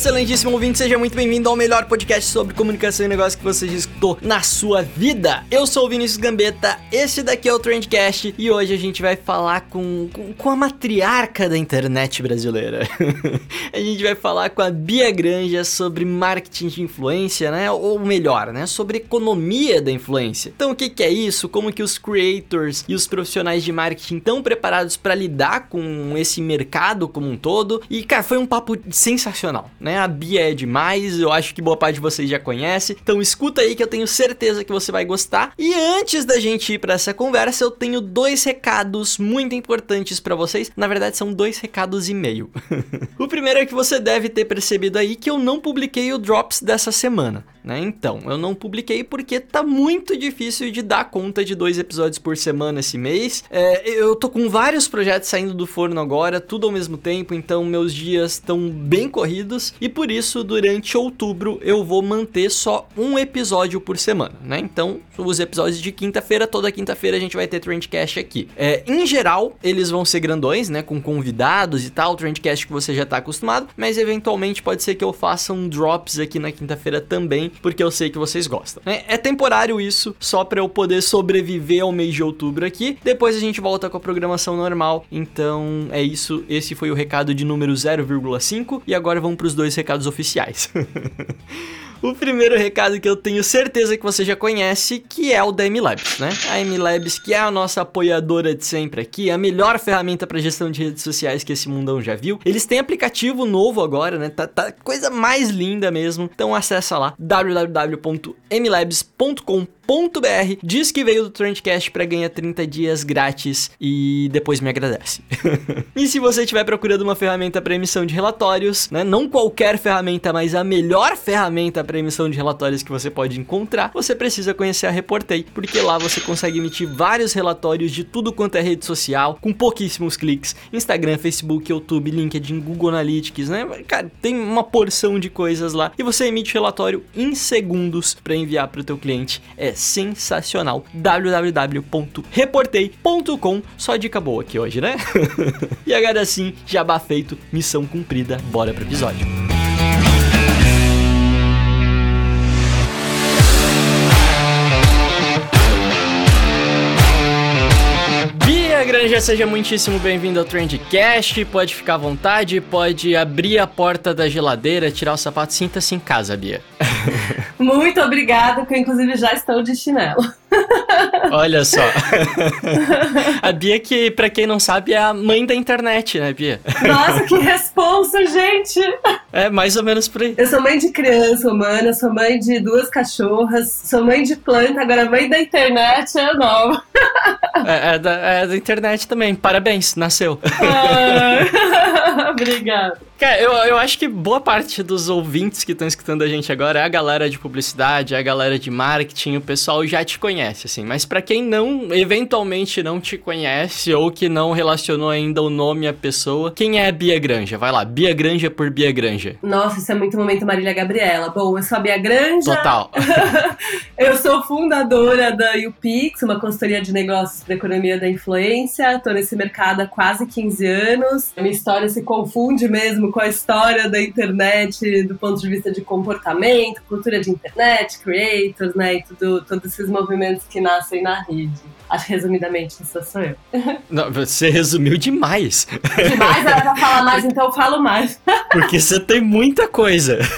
Excelentíssimo ouvinte, seja muito bem-vindo ao melhor podcast sobre comunicação e negócio que você já escutou na sua vida. Eu sou o Vinícius Gambetta, esse daqui é o Trendcast e hoje a gente vai falar com, com, com a matriarca da internet brasileira. a gente vai falar com a Bia Granja sobre marketing de influência, né? Ou melhor, né? Sobre economia da influência. Então, o que, que é isso? Como que os creators e os profissionais de marketing estão preparados para lidar com esse mercado como um todo? E, cara, foi um papo sensacional né? A Bia é demais, eu acho que boa parte de vocês já conhece. Então escuta aí que eu tenho certeza que você vai gostar. E antes da gente ir para essa conversa, eu tenho dois recados muito importantes para vocês. Na verdade, são dois recados e meio. o primeiro é que você deve ter percebido aí que eu não publiquei o Drops dessa semana. Né? Então, eu não publiquei porque tá muito difícil de dar conta de dois episódios por semana esse mês. É, eu tô com vários projetos saindo do forno agora, tudo ao mesmo tempo, então meus dias estão bem corridos e por isso durante outubro eu vou manter só um episódio por semana, né? Então, os episódios de quinta-feira, toda quinta-feira a gente vai ter Trendcast aqui. É, em geral, eles vão ser grandões, né? Com convidados e tal, Trendcast que você já tá acostumado, mas eventualmente pode ser que eu faça um drops aqui na quinta-feira também porque eu sei que vocês gostam. É, é temporário isso, só para eu poder sobreviver ao mês de outubro aqui. Depois a gente volta com a programação normal. Então é isso. Esse foi o recado de número 0,5 e agora vamos para os dois recados oficiais. O primeiro recado que eu tenho certeza que você já conhece, que é o da MLabs, né? A MLabs, que é a nossa apoiadora de sempre aqui, a melhor ferramenta para gestão de redes sociais que esse mundão já viu. Eles têm aplicativo novo agora, né? Tá, tá coisa mais linda mesmo. Então acessa lá www.mlabs.com.br diz que veio do Trendcast para ganhar 30 dias grátis e depois me agradece. e se você estiver procurando uma ferramenta para emissão de relatórios, né, não qualquer ferramenta, mas a melhor ferramenta para emissão de relatórios que você pode encontrar, você precisa conhecer a Reportei, porque lá você consegue emitir vários relatórios de tudo quanto é rede social, com pouquíssimos cliques, Instagram, Facebook, YouTube, LinkedIn, Google Analytics, né? Cara, tem uma porção de coisas lá e você emite relatório em segundos para enviar para o teu cliente. É sensacional. www.reportei.com. Só dica boa aqui hoje, né? e agora sim, jabá feito, missão cumprida. Bora pro episódio. Granja, seja muitíssimo bem-vindo ao Trendcast. Pode ficar à vontade, pode abrir a porta da geladeira, tirar o sapato. Sinta-se em casa, Bia. Muito obrigada, que eu inclusive já estou de chinelo. Olha só. a Bia, que pra quem não sabe, é a mãe da internet, né, Bia? Nossa, que responsa, gente! É, mais ou menos por aí. Eu sou mãe de criança humana, sou mãe de duas cachorras, sou mãe de planta, agora mãe da internet é nova. É, é, da, é da internet também. Parabéns, nasceu. Ah, obrigada. Cara, eu, eu acho que boa parte dos ouvintes que estão escutando a gente agora é a galera de publicidade, é a galera de marketing, o pessoal já te conhece, assim. Mas para quem não, eventualmente não te conhece ou que não relacionou ainda o nome à pessoa, quem é a Bia Granja? Vai lá, Bia Granja por Bia Granja. Nossa, isso é muito momento Marília Gabriela. Bom, eu sou a Bia Granja. Total. eu sou fundadora da UPix, uma consultoria de negócios para economia da influência. Tô nesse mercado há quase 15 anos. Minha história se confunde mesmo com a história da internet do ponto de vista de comportamento, cultura de internet, creators, né? E tudo, todos esses movimentos que nascem na rede. Acho que resumidamente isso sou eu. Não, você resumiu demais. Demais? Era pra falar mais, então eu falo mais. Porque você tem muita coisa.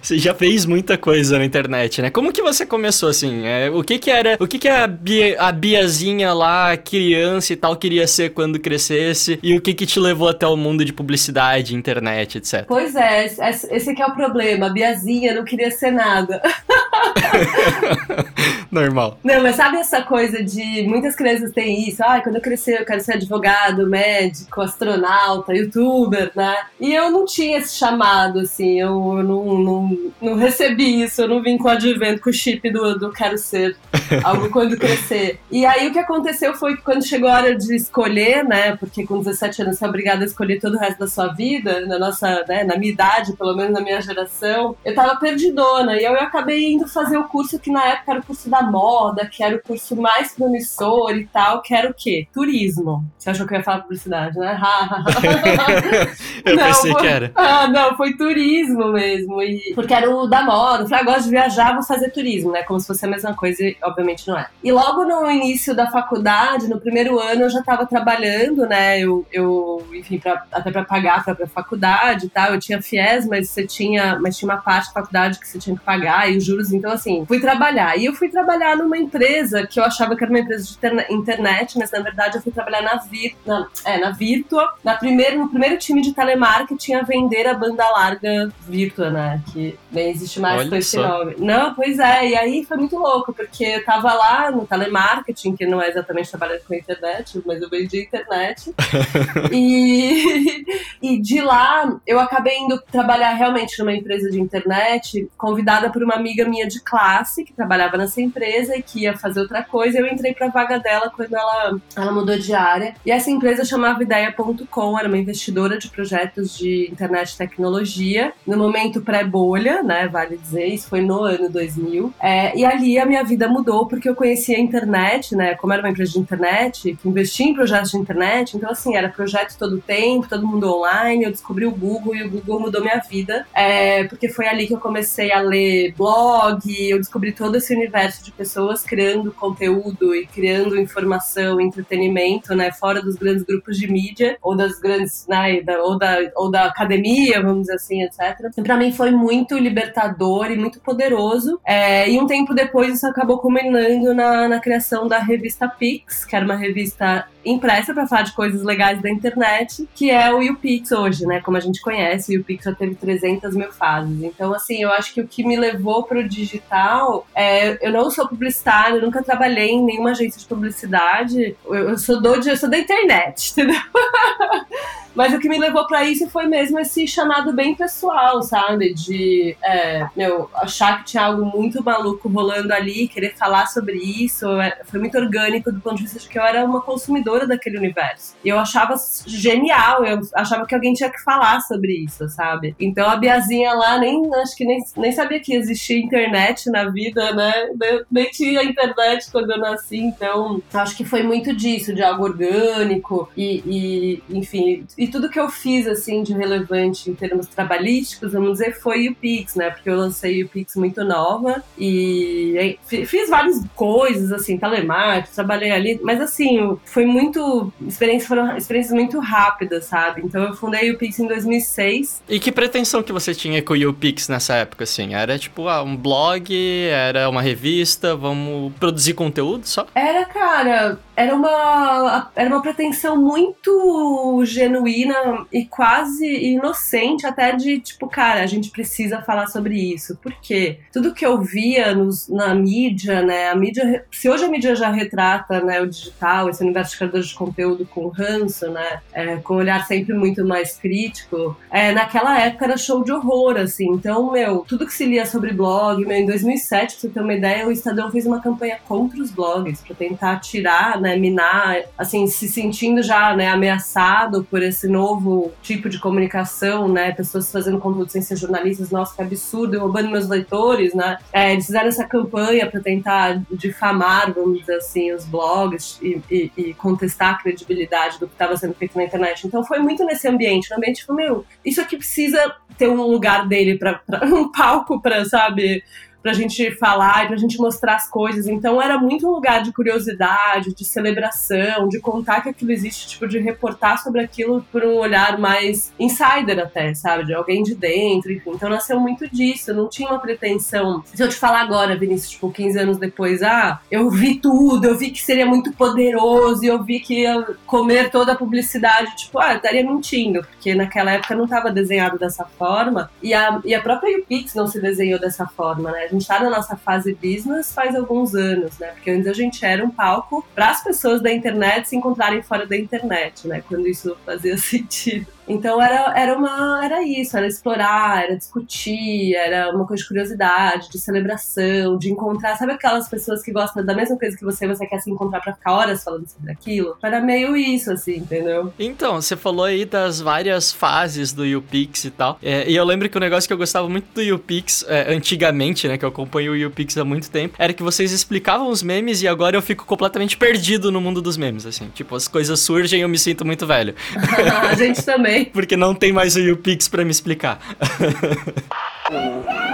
Você já fez muita coisa na internet, né? Como que você começou assim? É, o que que era. O que que a, Bia, a Biazinha lá, criança e tal, queria ser quando crescesse? E o que que te levou até o mundo de publicidade, internet, etc? Pois é, esse que é o problema. A Biazinha não queria ser nada. Normal. Não, mas sabe essa coisa de muitas crianças têm isso? Ah, quando eu crescer eu quero ser advogado, médico, astronauta, youtuber, né? E eu não tinha esse chamado, assim, eu não, não, não recebi isso, eu não vim com o advento, com o chip do, do quero ser algo quando crescer. E aí o que aconteceu foi que quando chegou a hora de escolher, né? Porque com 17 anos você é obrigada a escolher todo o resto da sua vida, na nossa, né, na minha idade, pelo menos na minha geração, eu tava perdidona. E eu acabei indo fazer o curso que na época era o curso da moda, que era o curso mais promissor e tal, que era o quê? Turismo. Você achou que eu ia falar publicidade, né? eu não, pensei foi... que era. Ah, não, foi turismo mesmo. E... Porque era o da moda. Eu falei, ah, gosto de viajar, vou fazer turismo, né? Como se fosse a mesma coisa, e obviamente não é. E logo no início da faculdade, no primeiro ano, eu já estava trabalhando, né? Eu, eu enfim, pra, até para pagar a própria faculdade e tal. Eu tinha FIES, mas você tinha, mas tinha uma parte da faculdade que você tinha que pagar e os juros. Então, assim, fui trabalhar. E eu fui trabalhar numa empresa que eu achava que era uma empresa de internet, mas na verdade eu fui trabalhar na Vir, na, é, na Virtua, na primeiro, no primeiro time de telemarketing a vender a banda larga Virtua, né? Que nem existe mais Olha com esse nome. Não, pois é. E aí foi muito louco, porque eu tava lá no telemarketing, que não é exatamente trabalhar com a internet, mas eu vendi internet. e, e de lá eu acabei indo trabalhar realmente numa empresa de internet, convidada por uma amiga minha de classe que trabalhava nessa empresa e que ia fazer outra coisa. Eu entrei pra vaga dela quando ela, ela mudou de área. E essa empresa chamava Ideia.com, era uma investidora de projetos de internet e tecnologia, no momento pré-bolha, né? Vale dizer, isso foi no ano 2000. É, e ali a minha vida mudou porque eu conhecia a internet, né? Como era uma empresa de internet, que investia em projetos de internet, então assim, era projeto todo tempo, todo mundo online. Eu descobri o Google e o Google mudou minha vida, é, porque foi ali que eu comecei a ler blog, eu descobri todo esse universo de pessoas criando conteúdo e criando informação, entretenimento, né? Fora dos grandes grupos de mídia ou das grandes, né? Da, ou, da, ou da academia, vamos dizer assim, etc. Pra mim foi muito libertador e muito poderoso. É, e um tempo depois isso acabou culminando na, na criação da revista Pix, que era uma revista impressa para falar de coisas legais da internet, que é o YouPix hoje, né? Como a gente conhece, o YouPix já teve 300 mil fases. Então, assim, eu acho que o que me levou para o digital é. Eu não sou publicitária, nunca trabalhei em nenhuma agência de publicidade. Eu, eu sou do, eu sou da internet, entendeu? Mas o que me levou para isso foi mesmo esse chamado bem pessoal, sabe? De é, achar que tinha algo muito maluco rolando ali, querer falar sobre isso. É, foi muito orgânico do ponto de vista de que eu era uma consumidora daquele universo. E eu achava genial, eu achava que alguém tinha que falar sobre isso, sabe? Então a Biazinha lá nem acho que nem, nem sabia que existia internet na vida, né? Nem tinha internet quando eu nasci, então acho que foi muito disso, de algo orgânico e, e enfim. E tudo que eu fiz, assim, de relevante em termos trabalhísticos, vamos dizer, foi o Pix, né? Porque eu lancei o Pix muito nova e fiz várias coisas, assim, telemarketing, trabalhei ali, mas assim, foi muito. Experiências foram experiências muito rápidas, sabe? Então eu fundei o Pix em 2006. E que pretensão que você tinha com o YouPix nessa época, assim? Era tipo ah, um blog, era uma revista, vamos produzir conteúdo só? Era, cara, era uma, era uma pretensão muito genuína e quase inocente, até de tipo, cara, a gente precisa falar sobre isso. Porque tudo que eu via nos, na mídia, né? A mídia. Se hoje a mídia já retrata né, o digital, esse universo de criadores de conteúdo com ranço, né? É, com um olhar sempre muito mais crítico, é, naquela época era show de horror, assim. Então, meu, tudo que se lia sobre blog, meu, em 2007, pra você ter uma ideia, o Estadão fez uma campanha contra os blogs, para tentar tirar, né? Né, minar, assim, se sentindo já, né, ameaçado por esse novo tipo de comunicação, né, pessoas fazendo conteúdo sem ser jornalistas, nossa, que absurdo, roubando meus leitores, né, é, eles fizeram essa campanha para tentar difamar, vamos dizer assim, os blogs e, e, e contestar a credibilidade do que estava sendo feito na internet. Então foi muito nesse ambiente, no ambiente, tipo, meu, isso aqui precisa ter um lugar dele para um palco para, sabe, pra gente falar e pra gente mostrar as coisas. Então era muito um lugar de curiosidade, de celebração, de contar que aquilo existe, tipo, de reportar sobre aquilo por um olhar mais insider até, sabe? De alguém de dentro, enfim. Então nasceu muito disso. Eu não tinha uma pretensão. Se eu te falar agora, Vinícius, tipo, 15 anos depois, ah, eu vi tudo, eu vi que seria muito poderoso, eu vi que ia comer toda a publicidade, tipo, ah, eu estaria mentindo, porque naquela época não estava desenhado dessa forma. E a, e a própria UPix não se desenhou dessa forma, né? Gente tá na nossa fase business faz alguns anos, né? Porque antes a gente era um palco para as pessoas da internet se encontrarem fora da internet, né? Quando isso fazia sentido. Então era, era uma era isso, era explorar, era discutir, era uma coisa de curiosidade, de celebração, de encontrar, sabe aquelas pessoas que gostam da mesma coisa que você, você quer se encontrar para ficar horas falando sobre aquilo? Era meio isso assim, entendeu? Então, você falou aí das várias fases do YouPix e tal. É, e eu lembro que o um negócio que eu gostava muito do YouPix é, antigamente, né, que eu acompanho o YouPix há muito tempo, era que vocês explicavam os memes e agora eu fico completamente perdido no mundo dos memes, assim. Tipo, as coisas surgem e eu me sinto muito velho. a gente também. Porque não tem mais o YouPix pra me explicar.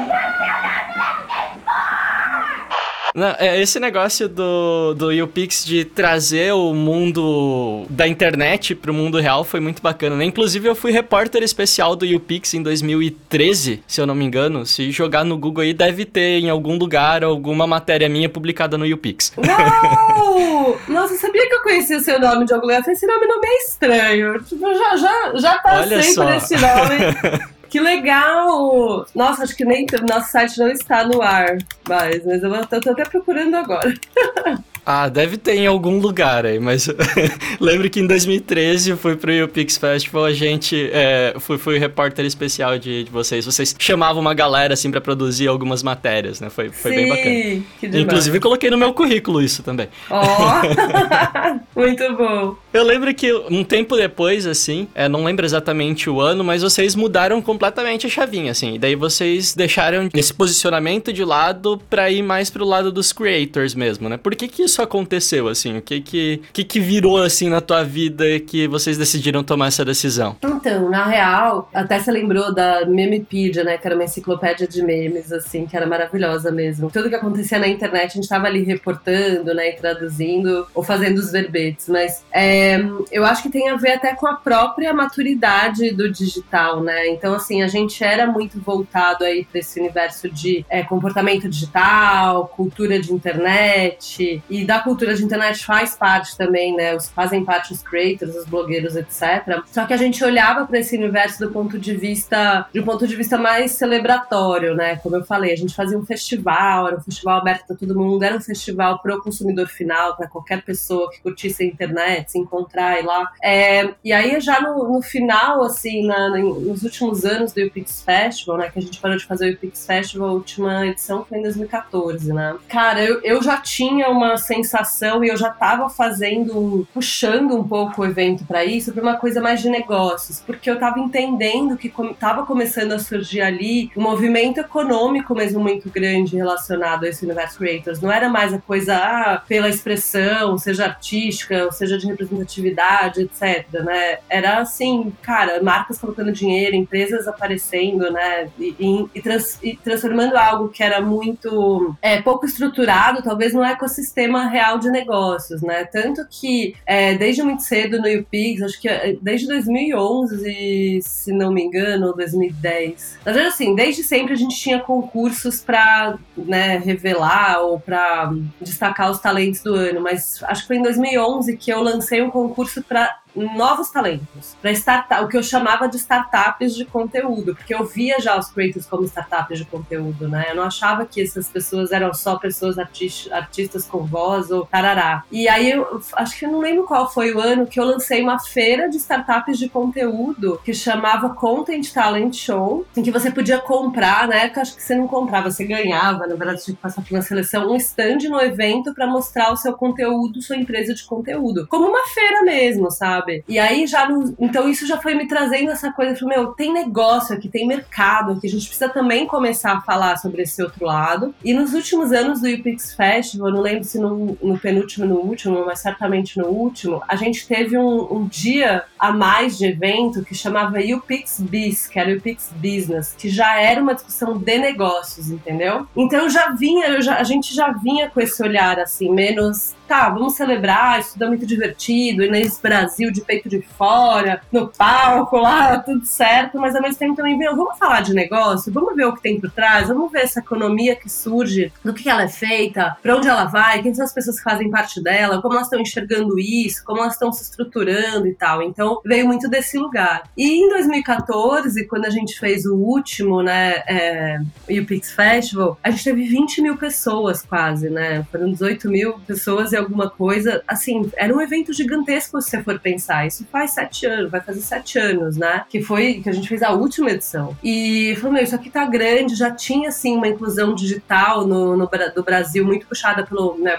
Não, é, esse negócio do, do YouPix de trazer o mundo da internet pro mundo real foi muito bacana, né? Inclusive, eu fui repórter especial do YouPix em 2013, se eu não me engano. Se jogar no Google aí, deve ter em algum lugar alguma matéria minha publicada no YouPix. Uau! Nossa, sabia que eu conhecia o seu nome de algum lugar? Esse nome não é meio estranho. Tipo, eu já, já, já passei por esse nome. Que legal! Nossa, acho que nem nosso site não está no ar mas eu tô até procurando agora. Ah, deve ter em algum lugar aí, mas lembro que em 2013 eu fui pro UPix Festival, a gente é, fui, fui repórter especial de, de, vocês. Vocês chamavam uma galera assim para produzir algumas matérias, né? Foi, foi Sim, bem bacana. Que demais. Inclusive coloquei no meu currículo isso também. Ó, oh, muito bom. Eu lembro que um tempo depois, assim, é, não lembro exatamente o ano, mas vocês mudaram completamente a chavinha, assim. E daí vocês deixaram esse posicionamento de lado pra ir mais pro lado dos creators mesmo, né? Por que que isso aconteceu, assim? O que que, que que virou, assim, na tua vida que vocês decidiram tomar essa decisão? Então, na real, até você lembrou da Memepedia, né? Que era uma enciclopédia de memes, assim, que era maravilhosa mesmo. Tudo que acontecia na internet, a gente tava ali reportando, né? E traduzindo ou fazendo os verbetes. Mas é, eu acho que tem a ver até com a própria maturidade do digital, né? Então, assim, a gente era muito voltado aí para esse universo de é, comportamento digital, cultura de internet. E da cultura de internet faz parte também, né? Os, fazem parte os creators, os blogueiros, etc. Só que a gente olhava para esse universo do ponto de vista, de um ponto de vista mais celebratório, né? Como eu falei, a gente fazia um festival, era um festival aberto para todo mundo, era um festival para o consumidor final, para qualquer pessoa que curtisse a internet, se encontrar e lá. É, e aí já no, no final, assim, na, nos últimos anos do UPix Festival, né? Que a gente parou de fazer o UPix Festival, a última edição foi em 2014, né? Cara, eu, eu já tinha uma sensação e eu já tava fazendo, puxando um pouco o evento para isso, para uma coisa mais de negócios, porque eu tava entendendo que com, tava começando a surgir ali um movimento econômico mesmo muito grande relacionado a esse universo creators. Não era mais a coisa ah, pela expressão, seja artística, seja de representatividade, etc, né? Era assim, cara, marcas colocando dinheiro, empresas aparecendo, né? E, e, trans, e transformando algo que era muito é, pouco estruturado, talvez no ecossistema real de negócios, né? Tanto que é, desde muito cedo no UPix, acho que é, desde 2011, se não me engano, 2010. Mas assim, desde sempre a gente tinha concursos para né, revelar ou para destacar os talentos do ano, mas acho que foi em 2011 que eu lancei um concurso para novos talentos, para startup, o que eu chamava de startups de conteúdo, porque eu via já os creators como startups de conteúdo, né? Eu não achava que essas pessoas eram só pessoas artistas, com voz ou tarará. E aí eu acho que eu não lembro qual foi o ano que eu lancei uma feira de startups de conteúdo que chamava Content Talent Show, em que você podia comprar, na época acho que você não comprava, você ganhava, na verdade, tinha que passar por uma seleção, um stand no evento para mostrar o seu conteúdo, sua empresa de conteúdo. Como uma feira mesmo, sabe? Sabe? E aí já não. Então isso já foi me trazendo essa coisa, falei, meu, tem negócio aqui, tem mercado aqui, a gente precisa também começar a falar sobre esse outro lado. E nos últimos anos do UPix Festival, não lembro se no, no penúltimo no último, mas certamente no último, a gente teve um, um dia a mais de evento que chamava UPix Biz, que era o UPix Business, que já era uma discussão de negócios, entendeu? Então já vinha, já, a gente já vinha com esse olhar assim, menos tá, vamos celebrar, isso é muito divertido, e nesse Brasil de peito de fora, no palco lá, tudo certo, mas ao mesmo tempo também, meu, vamos falar de negócio, vamos ver o que tem por trás, vamos ver essa economia que surge, do que ela é feita, para onde ela vai, quem são as pessoas que fazem parte dela, como elas estão enxergando isso, como elas estão se estruturando e tal. Então, veio muito desse lugar. E em 2014, quando a gente fez o último, né, é, UPix Festival, a gente teve 20 mil pessoas quase, né? Foram 18 mil pessoas e alguma coisa. Assim, era um evento gigantesco se você for pensar. Isso faz sete anos, vai fazer sete anos, né? Que foi que a gente fez a última edição. E falou, meu, isso aqui tá grande, já tinha, assim, uma inclusão digital no, no do Brasil muito puxada pelo né,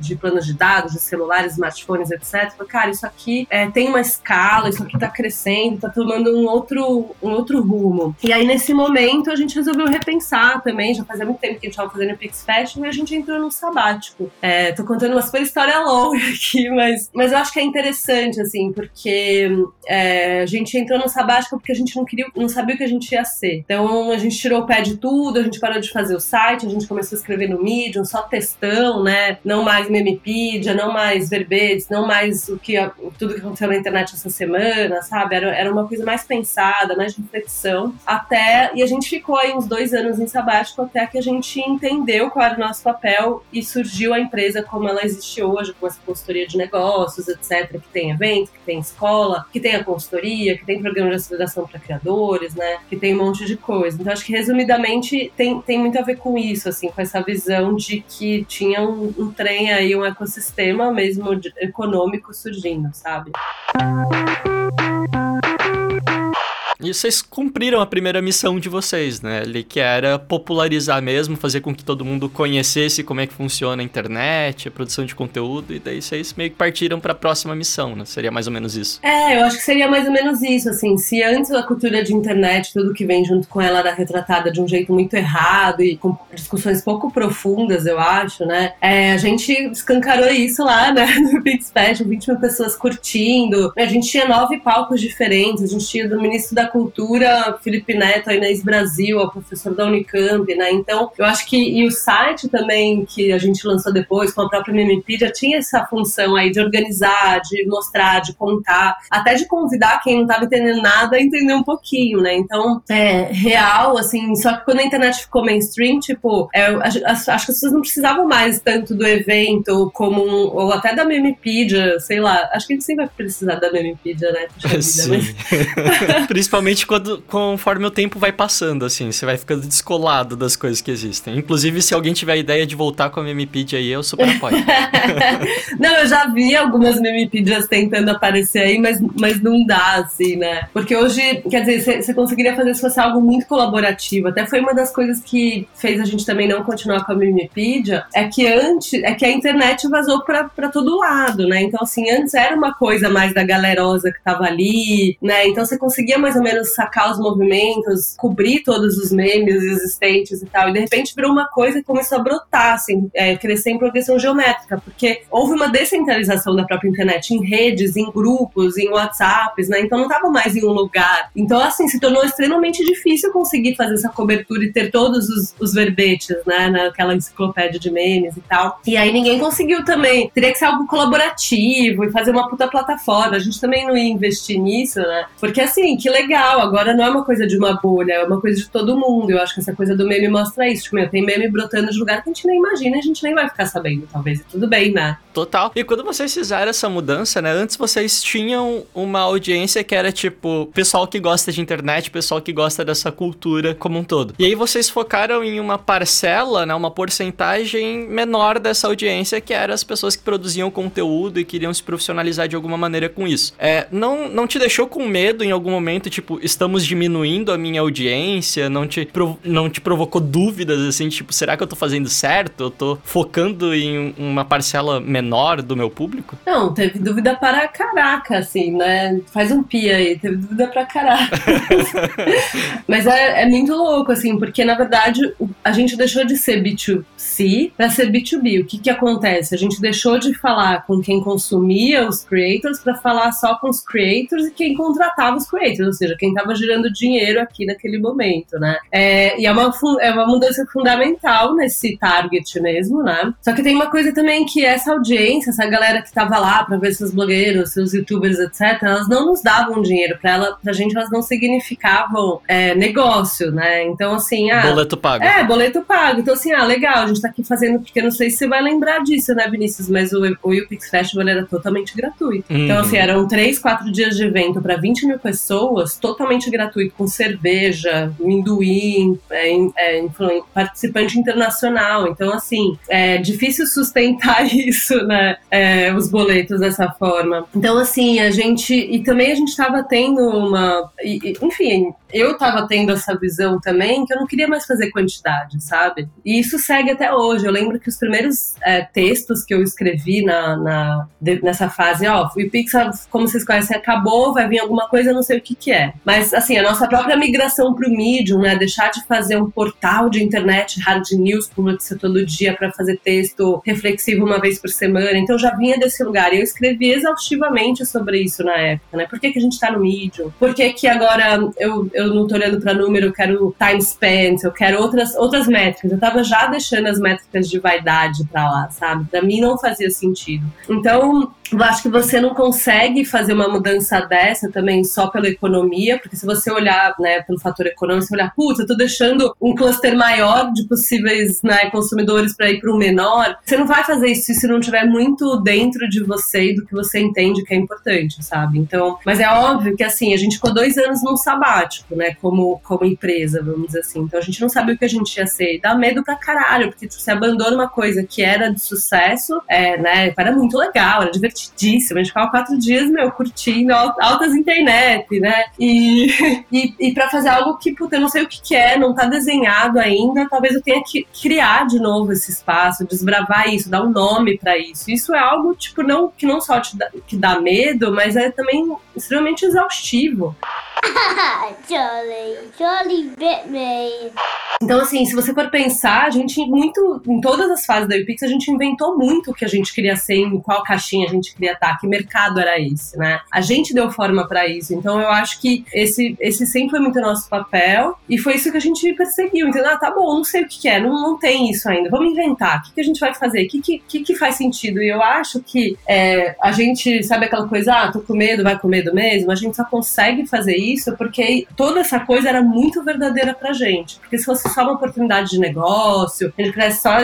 de planos de dados, de celulares, smartphones, etc. Falei, cara, isso aqui é, tem uma escala, isso aqui tá crescendo, tá tomando um outro, um outro rumo. E aí, nesse momento, a gente resolveu repensar também, já fazia muito tempo que a gente tava fazendo o Pix Fashion, e a gente entrou num sabático. É, tô contando uma super história longa aqui, mas, mas eu acho que é interessante, assim, porque é, a gente entrou no sabático porque a gente não queria, não sabia o que a gente ia ser. Então, a gente tirou o pé de tudo, a gente parou de fazer o site, a gente começou a escrever no Medium, só textão, né? Não mais Memepedia, não mais verbetes, não mais o que tudo que aconteceu na internet essa semana, sabe? Era, era uma coisa mais pensada, mais de reflexão. Até. E a gente ficou aí uns dois anos em sabático até que a gente entendeu qual era o nosso papel e surgiu a empresa como ela existe hoje, com essa consultoria de negócios, etc., que tem evento, que tem escola, que tem a consultoria, que tem programa de aceleração para criadores, né? Que tem um monte de coisa. Então, acho que resumidamente tem, tem muito a ver com isso, assim, com essa visão de que tinha um, um trem aí, um ecossistema mesmo de, econômico surgindo, sabe? E vocês cumpriram a primeira missão de vocês, né? Ali que era popularizar mesmo, fazer com que todo mundo conhecesse como é que funciona a internet, a produção de conteúdo, e daí vocês meio que partiram para a próxima missão, né? Seria mais ou menos isso. É, eu acho que seria mais ou menos isso, assim. Se antes a cultura de internet, tudo que vem junto com ela era retratada de um jeito muito errado e com discussões pouco profundas, eu acho, né? É, a gente escancarou isso lá, né? No Fashion, 20 mil pessoas curtindo. A gente tinha nove palcos diferentes, a gente tinha do ministro da Cultura, Felipe Neto, a Inês Brasil, a professora da Unicamp, né? Então, eu acho que e o site também que a gente lançou depois com a própria Memepedia tinha essa função aí de organizar, de mostrar, de contar, até de convidar quem não estava entendendo nada a entender um pouquinho, né? Então, é real, assim, só que quando a internet ficou mainstream, tipo, é, acho que as pessoas não precisavam mais tanto do evento como um, ou até da Memepedia, sei lá. Acho que a gente sempre vai precisar da Memepedia, né? Sim. Vida, mas... Principalmente principalmente quando, conforme o tempo vai passando, assim, você vai ficando descolado das coisas que existem. Inclusive, se alguém tiver a ideia de voltar com a Memepedia aí, eu super apoio. não, eu já vi algumas Memepedias tentando aparecer aí, mas, mas não dá, assim, né? Porque hoje, quer dizer, você conseguiria fazer se fosse algo muito colaborativo. Até foi uma das coisas que fez a gente também não continuar com a Memepedia, é que antes, é que a internet vazou pra todo lado, né? Então, assim, antes era uma coisa mais da galerosa que tava ali, né? Então você conseguia mais ou menos menos sacar os movimentos, cobrir todos os memes existentes e tal. E de repente virou uma coisa que começou a brotar, assim, é, crescer em progressão geométrica, porque houve uma descentralização da própria internet em redes, em grupos, em WhatsApps, né? Então não estava mais em um lugar. Então, assim, se tornou extremamente difícil conseguir fazer essa cobertura e ter todos os, os verbetes, né? Naquela enciclopédia de memes e tal. E aí ninguém conseguiu também. Teria que ser algo colaborativo e fazer uma puta plataforma. A gente também não ia investir nisso, né? Porque assim, que legal legal. Agora não é uma coisa de uma bolha, é uma coisa de todo mundo. Eu acho que essa coisa do meme mostra isso. Tipo, meu, tem meme brotando de lugar que a gente nem imagina a gente nem vai ficar sabendo, talvez. E tudo bem, né? Total. E quando vocês fizeram essa mudança, né? Antes vocês tinham uma audiência que era tipo pessoal que gosta de internet, pessoal que gosta dessa cultura como um todo. E aí vocês focaram em uma parcela, né? Uma porcentagem menor dessa audiência que era as pessoas que produziam conteúdo e queriam se profissionalizar de alguma maneira com isso. É, não, não te deixou com medo em algum momento, tipo, estamos diminuindo a minha audiência? Não te, não te provocou dúvidas assim, tipo, será que eu tô fazendo certo? Eu tô focando em uma parcela menor? menor do meu público? Não, teve dúvida para caraca, assim, né? Faz um pia aí, teve dúvida para caraca. Mas é, é, muito louco, assim, porque na verdade a gente deixou de ser B2C para ser B2B. O que que acontece? A gente deixou de falar com quem consumia os creators para falar só com os creators e quem contratava os creators, ou seja, quem estava gerando dinheiro aqui naquele momento, né? É, e é uma, é uma mudança fundamental nesse target mesmo, né? Só que tem uma coisa também que essa audiência, essa galera que tava lá para ver seus blogueiros, seus youtubers, etc., elas não nos davam dinheiro para ela, pra gente, elas não significavam é, negócio, né? Então, assim, ah. Boleto pago. É, boleto pago. Então, assim, ah, legal, a gente tá aqui fazendo, porque não sei se você vai lembrar disso, né, Vinícius? Mas o, o UPix Festival era totalmente gratuito. Então, uhum. Então, assim, eram três, quatro dias de evento para 20 mil pessoas, totalmente gratuito, com cerveja, minduim, é, é, participante internacional. Então, assim, é difícil sustentar isso, né? É, os boletos dessa forma. Então, assim, a gente. E também a gente estava tendo uma. Enfim, eu estava tendo essa visão também que eu não queria mais fazer quantidade, sabe? E isso segue até hoje. Eu lembro que os primeiros é, textos que eu escrevi na, na nessa fase, ó, o Pixar, como vocês conhecem, acabou, vai vir alguma coisa, não sei o que que é. Mas, assim, a nossa própria migração para o Medium, né, deixar de fazer um portal de internet hard news com notícia todo dia para fazer texto reflexivo uma vez por semana. Então, já vinha desse lugar. E eu escrevi exaustivamente sobre isso na época, né? Por que, que a gente está no Medium? Por que, que agora eu, eu não tô olhando para número, eu quero time spent, eu quero outras, outras métricas. Eu tava já deixando as métricas de vaidade para lá, sabe? Para mim não fazia sentido. Então, eu acho que você não consegue fazer uma mudança dessa também só pela economia, porque se você olhar, né, pelo fator econômico, você olhar, putz, eu tô deixando um cluster maior de possíveis né, consumidores para ir para um menor, você não vai fazer isso se não tiver muito dentro de você e do que você entende que é importante, sabe? Então, mas é óbvio que assim, a gente ficou dois anos num sabático, né, como, como empresa, vamos dizer assim. Então a gente não sabia o que a gente ia ser. E dá medo pra caralho, porque tipo, você abandona uma coisa que era de sucesso, é, né, era muito legal, era divertido divertidíssimo. A gente ficava quatro dias, meu, curtindo altas internet, né? E, e, e para fazer algo que, puta, eu não sei o que, que é, não tá desenhado ainda, talvez eu tenha que criar de novo esse espaço, desbravar isso, dar um nome para isso. Isso é algo, tipo, não, que não só te dá, que dá medo, mas é também extremamente exaustivo. Jolly, Jolly bit me. Então, assim, se você for pensar, a gente muito, em todas as fases da UPix, a gente inventou muito o que a gente queria ser, em qual caixinha a gente queria estar, que mercado era esse, né? A gente deu forma para isso. Então, eu acho que esse, esse sempre foi muito nosso papel e foi isso que a gente perseguiu. Entendeu? Ah, tá bom, não sei o que, que é, não, não tem isso ainda. Vamos inventar. O que, que a gente vai fazer? O que, que, que, que faz sentido? E eu acho que é, a gente, sabe aquela coisa, ah, tô com medo, vai com medo mesmo? A gente só consegue fazer isso porque toda essa coisa era muito verdadeira pra gente. Porque se fosse só uma oportunidade de negócio, ele quisesse só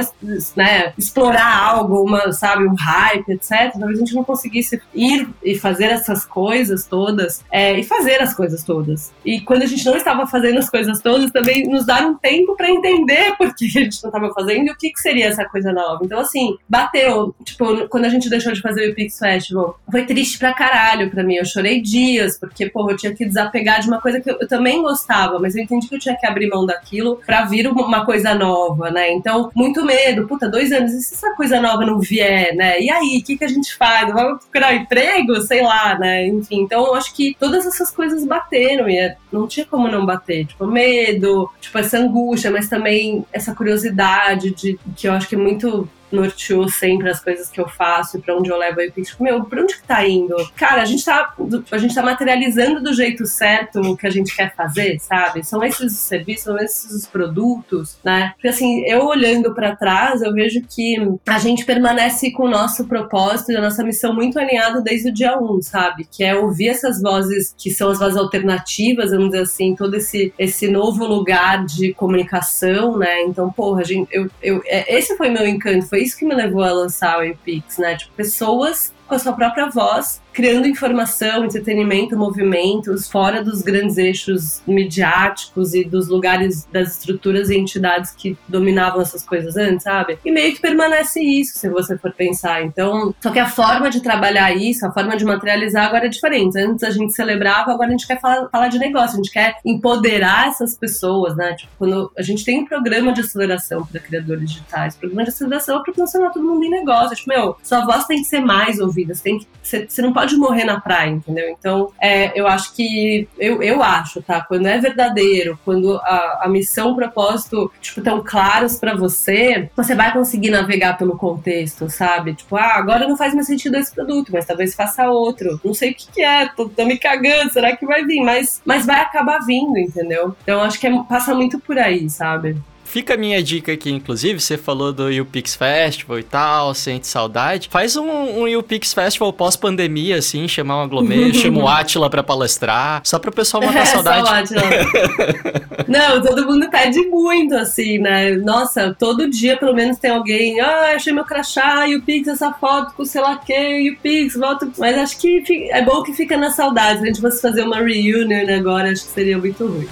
né, explorar algo, uma, sabe, um hype, etc., talvez a gente não conseguisse ir e fazer essas coisas todas é, e fazer as coisas todas. E quando a gente não estava fazendo as coisas todas, também nos dar um tempo para entender por que a gente não estava fazendo e o que, que seria essa coisa nova. Então, assim, bateu. Tipo, quando a gente deixou de fazer o Pix Festival, foi triste pra caralho pra mim. Eu chorei dias, porque, pô, eu tinha que desapegar de uma coisa que eu, eu também gostava, mas eu entendi que eu tinha que abrir mão daquilo pra vir uma coisa nova, né? Então, muito medo. Puta, dois anos, e se essa coisa nova não vier, né? E aí, o que, que a gente faz? Vamos procurar um emprego? Sei lá, né? Enfim, então eu acho que todas essas coisas bateram e é, não tinha como não bater. Tipo, medo, tipo, essa angústia, mas também essa curiosidade de que eu acho que é muito norteou sempre as coisas que eu faço e pra onde eu levo. Aí penso, meu, pra onde que tá indo? Cara, a gente tá, a gente tá materializando do jeito certo o que a gente quer fazer, sabe? São esses os serviços, são esses os produtos, né? Porque assim, eu olhando para trás, eu vejo que a gente permanece com o nosso propósito e a nossa missão muito alinhado desde o dia 1, sabe? Que é ouvir essas vozes que são as vozes alternativas, vamos dizer assim, todo esse, esse novo lugar de comunicação, né? Então, porra, gente, eu, eu, é, esse foi meu encanto, foi isso que me levou a lançar o Pix, né? Tipo, pessoas com a sua própria voz criando informação, entretenimento, movimentos fora dos grandes eixos midiáticos e dos lugares das estruturas e entidades que dominavam essas coisas antes, sabe? E meio que permanece isso, se você for pensar. Então, só que a forma de trabalhar isso, a forma de materializar agora é diferente. Antes a gente celebrava, agora a gente quer falar, falar de negócio, a gente quer empoderar essas pessoas, né? Tipo, quando a gente tem um programa de aceleração para criadores digitais, programa de aceleração é para transformar todo mundo em negócio. Tipo, meu, sua voz tem que ser mais ouvida. Você, tem que, você, você não pode morrer na praia, entendeu? Então, é, eu acho que. Eu, eu acho, tá? Quando é verdadeiro, quando a, a missão, o propósito, tipo, tão claros para você, você vai conseguir navegar pelo contexto, sabe? Tipo, ah, agora não faz mais sentido esse produto, mas talvez faça outro. Não sei o que, que é, tô, tô, me cagando, será que vai vir? Mas, mas vai acabar vindo, entendeu? Então, acho que é, passa muito por aí, sabe? Fica a minha dica aqui, inclusive, você falou do UPix Festival e tal, sente saudade. Faz um, um UPix Festival pós-pandemia, assim, chamar um aglomerado, chama o Atila pra palestrar, só pro pessoal matar é, saudade. Não, todo mundo pede muito, assim, né? Nossa, todo dia pelo menos tem alguém, ah, achei meu crachá, UPix, essa foto com sei lá que, UPix, volta. Mas acho que é bom que fica na saudade. Se a gente fosse fazer uma reunion agora, acho que seria muito ruim.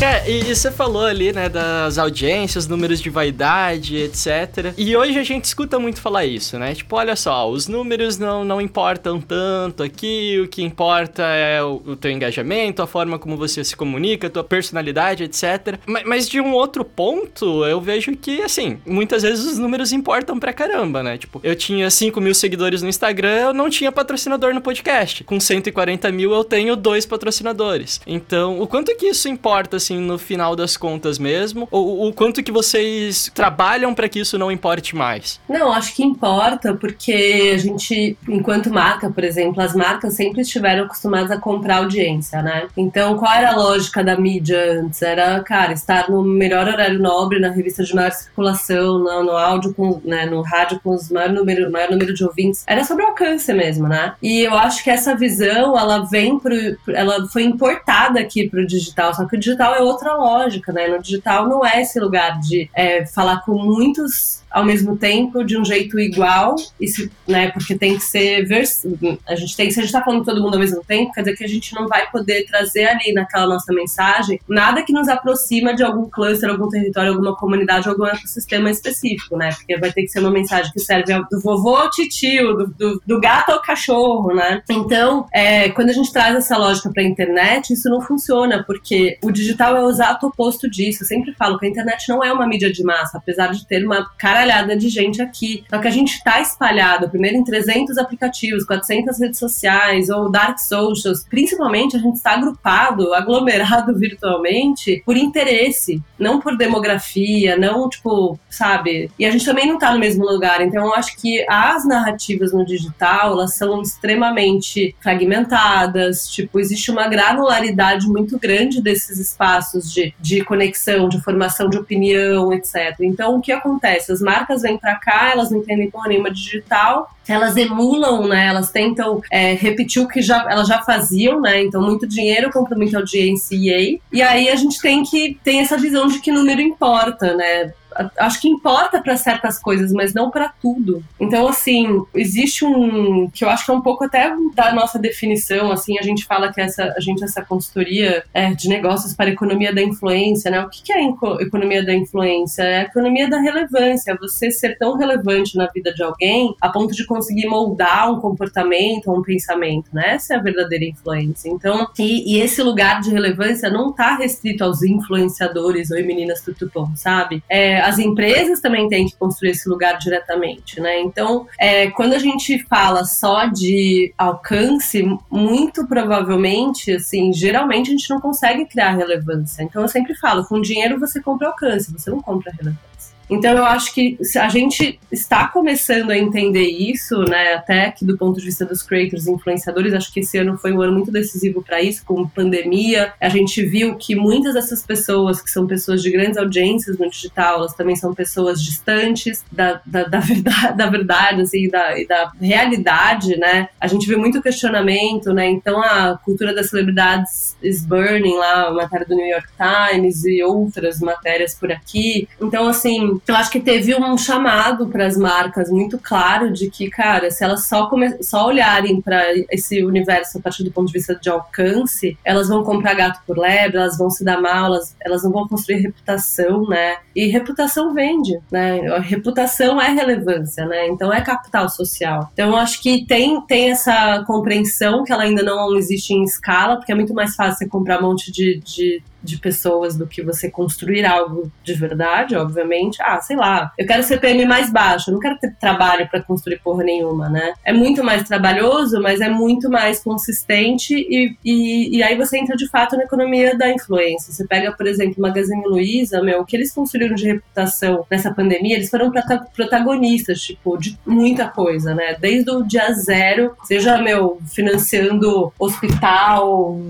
É, e, e, você falou ali, né, das audiências, números de vaidade, etc. E hoje a gente escuta muito falar isso, né? Tipo, olha só, os números não, não importam tanto aqui, o que importa é o, o teu engajamento, a forma como você se comunica, a tua personalidade, etc. Mas, mas, de um outro ponto, eu vejo que, assim, muitas vezes os números importam pra caramba, né? Tipo, eu tinha 5 mil seguidores no Instagram, eu não tinha patrocinador no podcast. Com 140 mil, eu tenho dois patrocinadores. Então, o quanto que isso importa, assim, assim, no final das contas mesmo? Ou o quanto que vocês trabalham para que isso não importe mais? Não, acho que importa, porque a gente, enquanto marca, por exemplo, as marcas sempre estiveram acostumadas a comprar audiência, né? Então, qual era a lógica da mídia antes? Era, cara, estar no melhor horário nobre, na revista de maior circulação, no, no áudio, com, né, no rádio com os maior número, maior número de ouvintes. Era sobre alcance mesmo, né? E eu acho que essa visão, ela vem pro, ela foi importada aqui pro digital, só que o digital é outra lógica, né? No digital não é esse lugar de é, falar com muitos ao mesmo tempo, de um jeito igual, se, né, porque tem que ser vers a gente tem, se a gente está falando todo mundo ao mesmo tempo, quer dizer que a gente não vai poder trazer ali naquela nossa mensagem nada que nos aproxima de algum cluster, algum território, alguma comunidade, algum ecossistema específico, né? Porque vai ter que ser uma mensagem que serve do vovô ao titio, do, do, do gato ao cachorro, né? Então, é, quando a gente traz essa lógica para a internet, isso não funciona, porque o digital é o exato oposto disso. Eu sempre falo que a internet não é uma mídia de massa, apesar de ter uma cara caralhada de gente aqui. Só que a gente está espalhado, primeiro em 300 aplicativos, 400 redes sociais ou dark socials. Principalmente a gente está agrupado, aglomerado virtualmente por interesse, não por demografia, não tipo, sabe? E a gente também não está no mesmo lugar. Então eu acho que as narrativas no digital, elas são extremamente fragmentadas, tipo, existe uma granularidade muito grande desses espaços de, de conexão, de formação de opinião, etc. Então o que acontece? As marcas vêm para cá, elas não entendem porra nenhuma digital, elas emulam, né? Elas tentam é, repetir o que já, elas já faziam, né? Então, muito dinheiro compra muita audiência e aí a gente tem que ter essa visão de que número importa, né? Acho que importa para certas coisas, mas não para tudo. Então, assim, existe um que eu acho que é um pouco até da nossa definição, assim, a gente fala que essa a gente essa consultoria é, de negócios para economia da influência, né? O que, que é economia da influência? É a economia da relevância, você ser tão relevante na vida de alguém a ponto de conseguir moldar um comportamento, um pensamento, né? Essa é a verdadeira influência. Então, e, e esse lugar de relevância não está restrito aos influenciadores ou meninas tutupom, sabe? É, as empresas também têm que construir esse lugar diretamente, né? Então, é, quando a gente fala só de alcance, muito provavelmente, assim, geralmente a gente não consegue criar relevância. Então, eu sempre falo, com dinheiro você compra alcance, você não compra relevância. Então eu acho que a gente está começando a entender isso, né, até que do ponto de vista dos creators e influenciadores, acho que esse ano foi um ano muito decisivo para isso, com pandemia. A gente viu que muitas dessas pessoas, que são pessoas de grandes audiências no digital, elas também são pessoas distantes da, da, da verdade, da verdade assim, da, e da realidade, né? A gente vê muito questionamento, né? Então a cultura das celebridades is burning lá, a matéria do New York Times e outras matérias por aqui. Então, assim, eu acho que teve um chamado para as marcas muito claro de que, cara, se elas só, come... só olharem para esse universo a partir do ponto de vista de alcance, elas vão comprar gato por lebre, elas vão se dar mal, elas, elas não vão construir reputação, né? E reputação vende, né? A reputação é relevância, né? Então é capital social. Então eu acho que tem, tem essa compreensão que ela ainda não existe em escala, porque é muito mais fácil você comprar um monte de, de de pessoas do que você construir algo de verdade, obviamente. Ah, sei lá, eu quero CPM mais baixo, eu não quero ter trabalho para construir porra nenhuma, né? É muito mais trabalhoso, mas é muito mais consistente e, e, e aí você entra de fato na economia da influência. Você pega, por exemplo, Magazine Luiza, meu, o que eles construíram de reputação nessa pandemia, eles foram protagonistas, tipo, de muita coisa, né? Desde o dia zero, seja, meu, financiando hospital,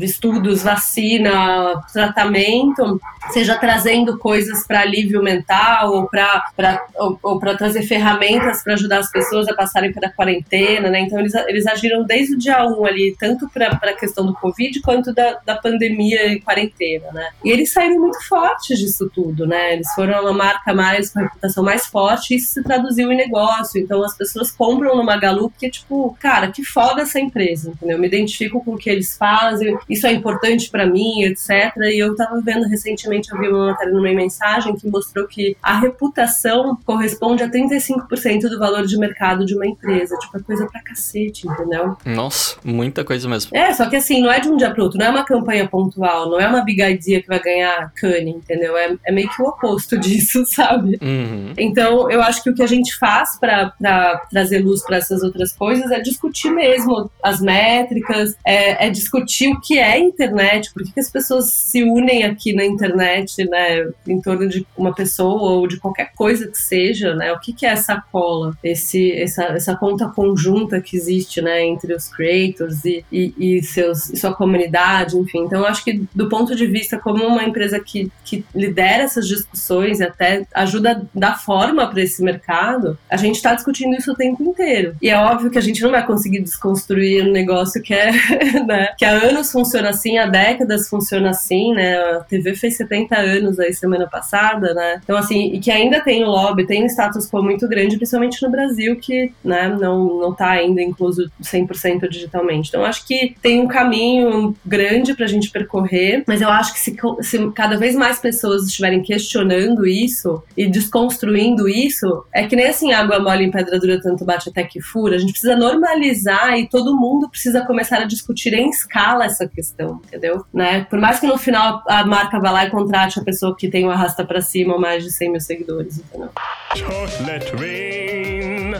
estudos, vacina, tratamento, seja trazendo coisas para alívio mental ou para ou, ou trazer ferramentas para ajudar as pessoas a passarem pela quarentena, né? Então eles, eles agiram desde o dia 1 ali, tanto para a questão do Covid quanto da, da pandemia e quarentena, né? E eles saíram muito fortes disso tudo, né? Eles foram uma marca mais com reputação mais forte e isso se traduziu em negócio. Então as pessoas compram no Magalu porque, tipo, cara, que foda essa empresa, entendeu? Eu me identifico com o que eles fazem, isso é importante para mim, etc. E eu tava vendo recentemente, eu vi uma matéria numa mensagem que mostrou que a reputação corresponde a 35% do valor de mercado de uma empresa. Tipo, é coisa pra cacete, entendeu? Nossa, muita coisa mesmo. É, só que assim, não é de um dia pro outro, não é uma campanha pontual, não é uma big idea que vai ganhar cane, entendeu? É, é meio que o oposto disso, sabe? Uhum. Então, eu acho que o que a gente faz para trazer luz para essas outras coisas é discutir mesmo as métricas, é, é discutir o que é internet, por que as pessoas se unem aqui na internet, né, em torno de uma pessoa ou de qualquer coisa que seja, né? O que, que é essa cola, esse, essa, essa conta conjunta que existe, né, entre os creators e, e, e seus, e sua comunidade, enfim. Então, acho que do ponto de vista como uma empresa que, que lidera essas discussões e até ajuda a dar forma para esse mercado, a gente está discutindo isso o tempo inteiro. E é óbvio que a gente não vai conseguir desconstruir um negócio que é, né, que há anos funciona assim, há décadas funciona assim, né? A TV fez 70 anos aí semana passada, né? Então, assim, e que ainda tem o lobby, tem um status quo muito grande, principalmente no Brasil, que, né, não, não tá ainda incluso 100% digitalmente. Então, acho que tem um caminho grande pra gente percorrer, mas eu acho que se, se cada vez mais pessoas estiverem questionando isso e desconstruindo isso, é que nem assim, água mole em pedra dura tanto bate até que fura, a gente precisa normalizar e todo mundo precisa começar a discutir em escala essa questão, entendeu? Né? Por mais que no final a marca vá lá e contrate a pessoa que tem o arrasta para cima mais de 100 mil seguidores, entendeu? Rain.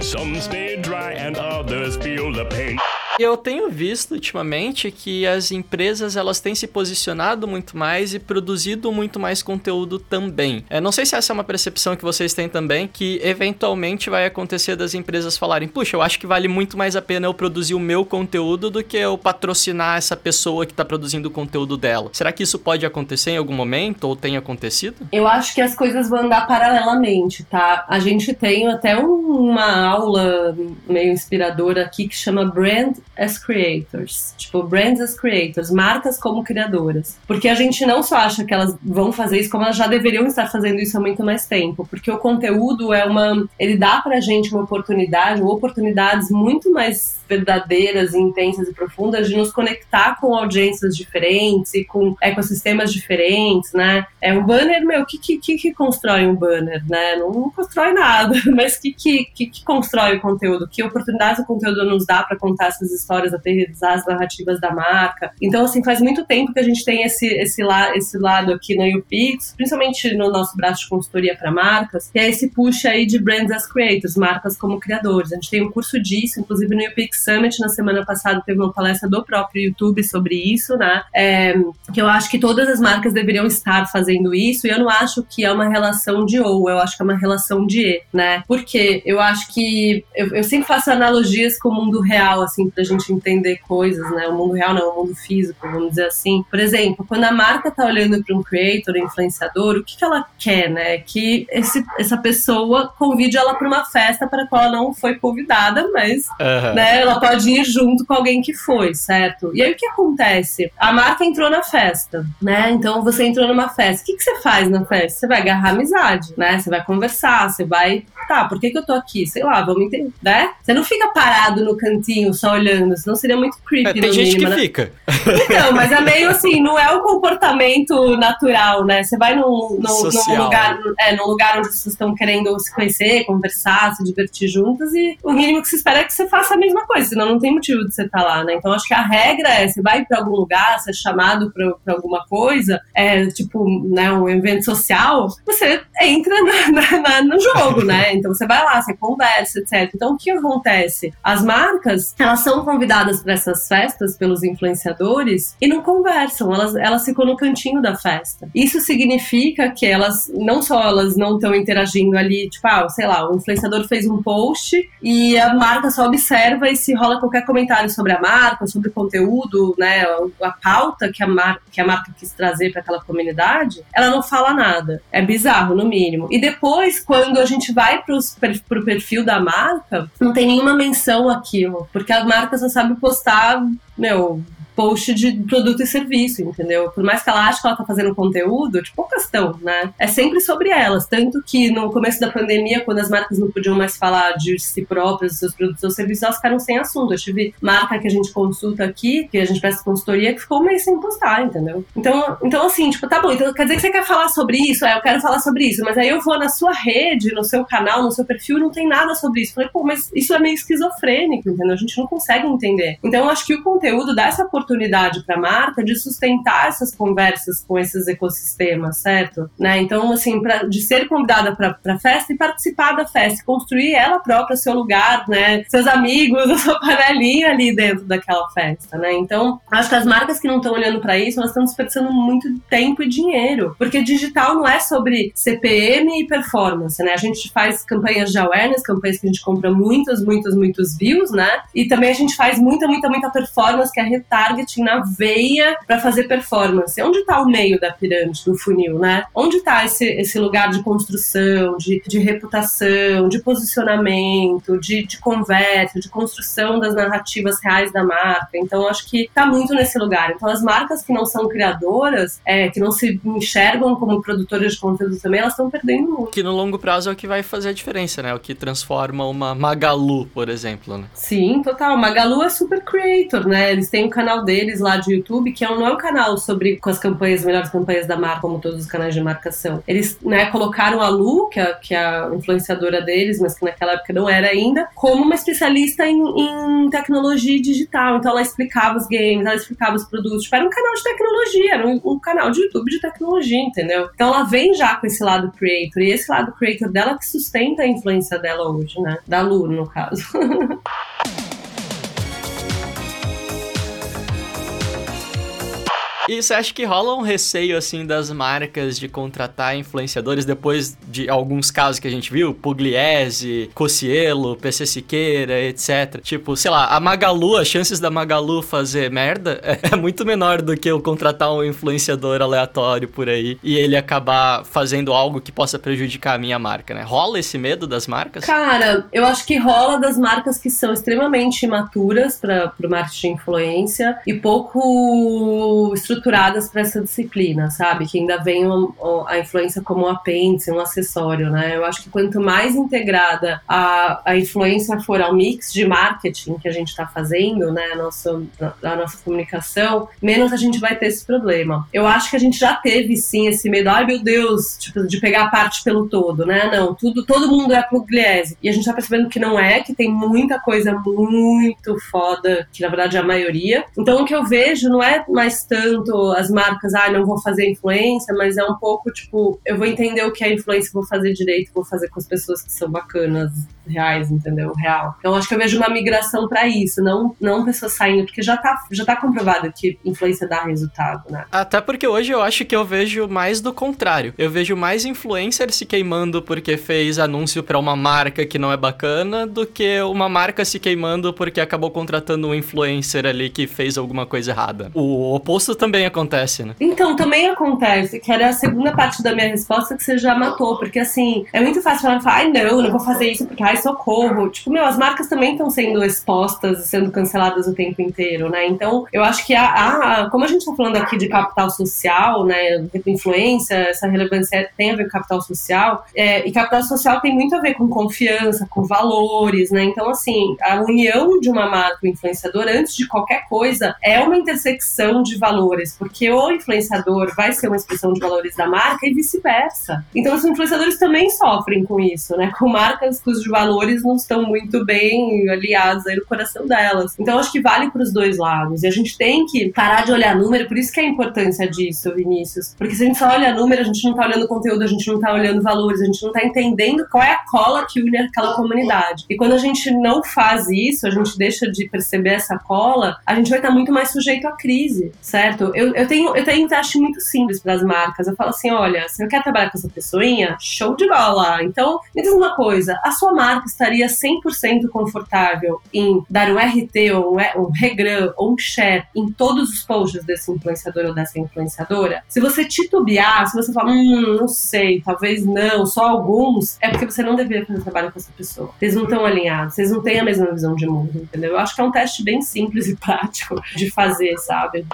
Some dry and others feel the pain. Eu tenho visto ultimamente que as empresas elas têm se posicionado muito mais e produzido muito mais conteúdo também. Eu não sei se essa é uma percepção que vocês têm também, que eventualmente vai acontecer das empresas falarem: puxa, eu acho que vale muito mais a pena eu produzir o meu conteúdo do que eu patrocinar essa pessoa que está produzindo o conteúdo dela. Será que isso pode acontecer em algum momento ou tem acontecido? Eu acho que as coisas vão andar paralelamente, tá? A gente tem até uma aula meio inspiradora aqui que chama Brand as creators, tipo brands as creators, marcas como criadoras. Porque a gente não só acha que elas vão fazer isso, como elas já deveriam estar fazendo isso há muito mais tempo, porque o conteúdo é uma, ele dá pra gente uma oportunidade, ou oportunidades muito mais verdadeiras, intensas e profundas de nos conectar com audiências diferentes e com ecossistemas diferentes, né? É um banner, meu, o que, que, que, constrói um banner, né? Não, constrói nada, mas que, que, que, que constrói o conteúdo? Que oportunidades o conteúdo nos dá para contar essas histórias, aterrizar as narrativas da marca? Então, assim, faz muito tempo que a gente tem esse, esse, esse lado aqui na UPix, principalmente no nosso braço de consultoria para marcas, que é esse push aí de brands as creators, marcas como criadores. A gente tem um curso disso, inclusive no UPix Summit na semana passada teve uma palestra do próprio YouTube sobre isso, né? É, que eu acho que todas as marcas deveriam estar fazendo isso e eu não acho que é uma relação de ou, eu acho que é uma relação de e, né? Porque eu acho que eu, eu sempre faço analogias com o mundo real, assim, pra gente entender coisas, né? O mundo real não, o mundo físico, vamos dizer assim. Por exemplo, quando a marca tá olhando para um creator, um influenciador, o que, que ela quer, né? Que esse, essa pessoa convide ela para uma festa para a qual ela não foi convidada, mas uhum. né, ela ela pode ir junto com alguém que foi, certo? E aí o que acontece? A marca entrou na festa, né? Então você entrou numa festa. O que, que você faz na festa? Você vai agarrar amizade, né? Você vai conversar, você vai. Tá, por que, que eu tô aqui? Sei lá, vamos entender. Né? Você não fica parado no cantinho só olhando senão seria muito creepy. É, tem no gente mínimo, que né? fica. Então, mas é meio assim, não é o comportamento natural, né? Você vai num, num, num lugar, é, num lugar onde pessoas estão querendo se conhecer, conversar, se divertir juntas, e o mínimo que se espera é que você faça a mesma coisa, senão não tem motivo de você estar lá, né? Então acho que a regra é, você vai para algum lugar, você é chamado para alguma coisa, é tipo, né, um evento social, você entra na- na- na- no jogo, né? Então você vai lá, você conversa, etc. Então o que acontece? As marcas, elas são convidadas para essas festas pelos influenciadores e não conversam, elas, elas ficam no cantinho da festa. Isso significa que elas, não só elas não estão interagindo ali, tipo, ah, sei lá, o influenciador fez um post e a marca só observa e se rola qualquer comentário sobre a marca, sobre o conteúdo, né, a pauta que a, mar que a marca quis trazer para aquela comunidade, ela não fala nada. É bizarro, no mínimo. E depois, quando a gente vai per, pro perfil da marca, não tem nenhuma menção àquilo, porque a marca só sabe postar, meu, post de produto e serviço, entendeu? Por mais que ela ache que ela tá fazendo conteúdo, tipo, poucas estão, né? É sempre sobre elas. Tanto que no começo da pandemia, quando as marcas não podiam mais falar de si próprias, dos seus produtos ou serviços, elas ficaram sem assunto. Eu tive marca que a gente consulta aqui, que a gente presta consultoria, que ficou um mês sem postar, entendeu? Então, então assim, tipo, tá bom, então quer dizer que você quer falar sobre isso? É, eu quero falar sobre isso, mas aí eu vou na sua rede, no seu canal, no seu perfil, não tem nada sobre isso. Falei, pô, mas isso é meio esquizofrênico, entendeu? A gente não consegue entender. Então, eu acho que o conteúdo dá essa oportunidade para a marca de sustentar essas conversas com esses ecossistemas, certo? Né? Então, assim, pra, de ser convidada para a festa e participar da festa, construir ela própria seu lugar, né? Seus amigos, a sua panelinha ali dentro daquela festa, né? Então, acho que as marcas que não estão olhando para isso, elas estão desperdiçando muito tempo e dinheiro, porque digital não é sobre CPM e performance, né? A gente faz campanhas de awareness, campanhas que a gente compra muitos, muitos, muitos views, né? E também a gente faz muita, muita, muita performance, que é retargeting na veia para fazer performance. Onde está o meio da pirâmide, do funil, né? Onde está esse, esse lugar de construção, de, de reputação, de posicionamento, de, de conversa, de construção das narrativas reais da marca? Então, acho que está muito nesse lugar. Então, as marcas que não são criadoras, é, que não se enxergam como produtoras de conteúdo também, elas estão perdendo muito. Que no longo prazo é o que vai fazer a diferença, né? O que transforma uma Magalu, por exemplo, né? Sim, total. Magalu é super creator, né? Eles têm um canal deles lá de YouTube, que é não é um canal sobre com as campanhas, melhores campanhas da marca, como todos os canais de marcação. Eles, né, colocaram a Lu, que é, que é a influenciadora deles, mas que naquela época não era ainda, como uma especialista em, em tecnologia digital. Então ela explicava os games, ela explicava os produtos. Tipo, era um canal de tecnologia, era um, um canal de YouTube de tecnologia, entendeu? Então ela vem já com esse lado creator, e esse lado creator dela que sustenta a influência dela hoje, né? Da Lu, no caso. E você acha que rola um receio, assim, das marcas de contratar influenciadores depois de alguns casos que a gente viu? Pugliese, Cocielo, PC Siqueira, etc. Tipo, sei lá, a Magalu, as chances da Magalu fazer merda é muito menor do que eu contratar um influenciador aleatório por aí e ele acabar fazendo algo que possa prejudicar a minha marca, né? Rola esse medo das marcas? Cara, eu acho que rola das marcas que são extremamente imaturas para o marketing de influência e pouco estruturadas para essa disciplina, sabe? Que ainda vem a influência como um apêndice, um acessório, né? Eu acho que quanto mais integrada a, a influência for ao mix de marketing que a gente está fazendo, né? A nossa, nossa comunicação, menos a gente vai ter esse problema. Eu acho que a gente já teve sim esse medo, ai meu Deus, tipo, de pegar a parte pelo todo, né? Não, tudo, todo mundo é pugliese. E a gente tá percebendo que não é, que tem muita coisa muito foda, que na verdade é a maioria. Então o que eu vejo não é mais tanto as marcas, ah, não vou fazer influência, mas é um pouco tipo, eu vou entender o que é influência, vou fazer direito, vou fazer com as pessoas que são bacanas, reais, entendeu? Real. Então acho que eu vejo uma migração para isso, não, não pessoas saindo, porque já tá, já tá comprovado que influência dá resultado, né? Até porque hoje eu acho que eu vejo mais do contrário. Eu vejo mais influencer se queimando porque fez anúncio pra uma marca que não é bacana do que uma marca se queimando porque acabou contratando um influencer ali que fez alguma coisa errada. O oposto também acontece, né? Então, também acontece, que era a segunda parte da minha resposta que você já matou, porque assim, é muito fácil falar, ai não, não vou fazer isso porque, ai, socorro. Tipo, meu, as marcas também estão sendo expostas e sendo canceladas o tempo inteiro, né? Então, eu acho que a, a, como a gente tá falando aqui de capital social, né, influência, essa relevância tem a ver com capital social, é, e capital social tem muito a ver com confiança, com valores, né? Então, assim, a união de uma marca influenciador, antes de qualquer coisa, é uma intersecção de valores, porque o influenciador vai ser uma expressão de valores da marca e vice-versa. Então, os influenciadores também sofrem com isso, né? Com marcas cujos valores não estão muito bem aliados aí no coração delas. Então, acho que vale para os dois lados. E a gente tem que parar de olhar número, por isso que é a importância disso, Vinícius. Porque se a gente só olha número, a gente não tá olhando conteúdo, a gente não tá olhando valores, a gente não tá entendendo qual é a cola que une aquela comunidade. E quando a gente não faz isso, a gente deixa de perceber essa cola, a gente vai estar muito mais sujeito à crise, certo? Eu, eu tenho eu tenho teste muito simples para as marcas. Eu falo assim: olha, você quer trabalhar com essa pessoinha? Show de bola! Então, me diz uma coisa: a sua marca estaria 100% confortável em dar um RT ou um regram ou um share em todos os posts desse influenciador ou dessa influenciadora? Se você titubear, se você falar, hum, não sei, talvez não, só alguns, é porque você não deveria fazer trabalho com essa pessoa. Vocês não estão alinhados, vocês não têm a mesma visão de mundo, entendeu? Eu acho que é um teste bem simples e prático de fazer, sabe?